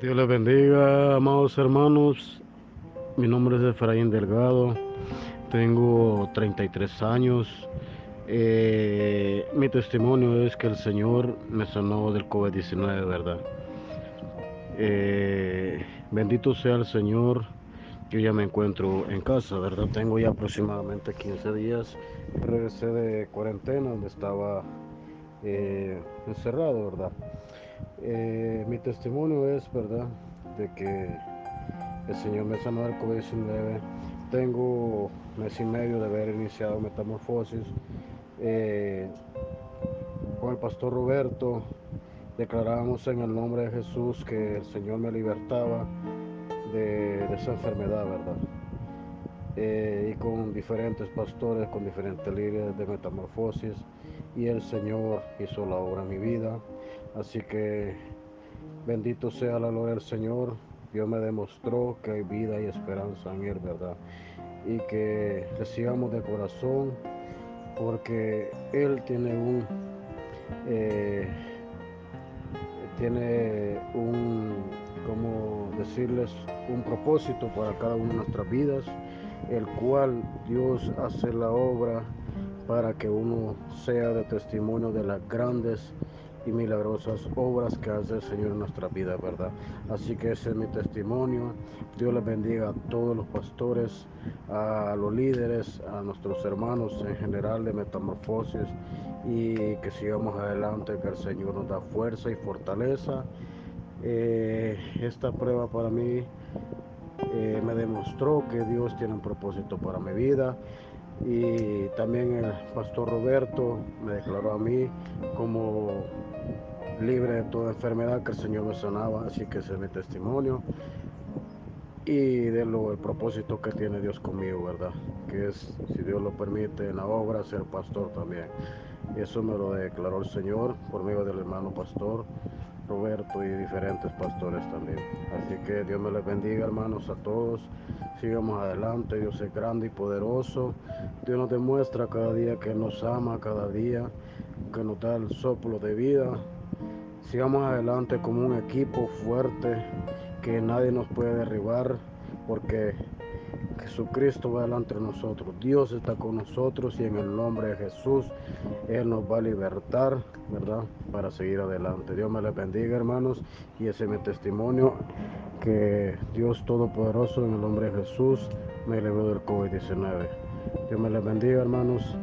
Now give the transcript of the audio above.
Dios les bendiga, amados hermanos. Mi nombre es Efraín Delgado. Tengo 33 años. Eh, mi testimonio es que el Señor me sanó del COVID-19, ¿verdad? Eh, bendito sea el Señor. Yo ya me encuentro en casa, ¿verdad? Tengo ya aproximadamente 15 días. Regresé de cuarentena donde estaba eh, encerrado, ¿verdad? Mi testimonio es, ¿verdad?, de que el Señor me sanó del COVID-19. Tengo mes y medio de haber iniciado metamorfosis. Eh, con el pastor Roberto declaramos en el nombre de Jesús que el Señor me libertaba de, de esa enfermedad, ¿verdad? Eh, y con diferentes pastores, con diferentes líderes de metamorfosis, y el Señor hizo la obra en mi vida. Así que bendito sea la gloria del Señor. Dios me demostró que hay vida y esperanza en Él, ¿verdad? Y que le de corazón porque Él tiene un... Eh, tiene un, como decirles, un propósito para cada una de nuestras vidas, el cual Dios hace la obra para que uno sea de testimonio de las grandes y milagrosas obras que hace el Señor en nuestra vida, ¿verdad? Así que ese es mi testimonio. Dios les bendiga a todos los pastores, a los líderes, a nuestros hermanos en general de Metamorfosis y que sigamos adelante, que el Señor nos da fuerza y fortaleza. Eh, esta prueba para mí eh, me demostró que Dios tiene un propósito para mi vida y también el pastor Roberto me declaró a mí como libre de toda enfermedad que el Señor me sanaba, así que ese es mi testimonio y de lo el propósito que tiene Dios conmigo, ¿verdad? Que es, si Dios lo permite, en la obra ser pastor también. Eso me lo declaró el Señor por medio del hermano pastor Roberto y diferentes pastores también. Así que Dios me les bendiga, hermanos, a todos. Sigamos adelante, Dios es grande y poderoso. Dios nos demuestra cada día que nos ama, cada día que nos da el soplo de vida. Sigamos adelante como un equipo fuerte que nadie nos puede derribar porque Jesucristo va delante de nosotros. Dios está con nosotros y en el nombre de Jesús Él nos va a libertar, ¿verdad? Para seguir adelante. Dios me les bendiga, hermanos. Y ese es mi testimonio. Que Dios Todopoderoso, en el nombre de Jesús, me libró del COVID-19. Dios me les bendiga, hermanos.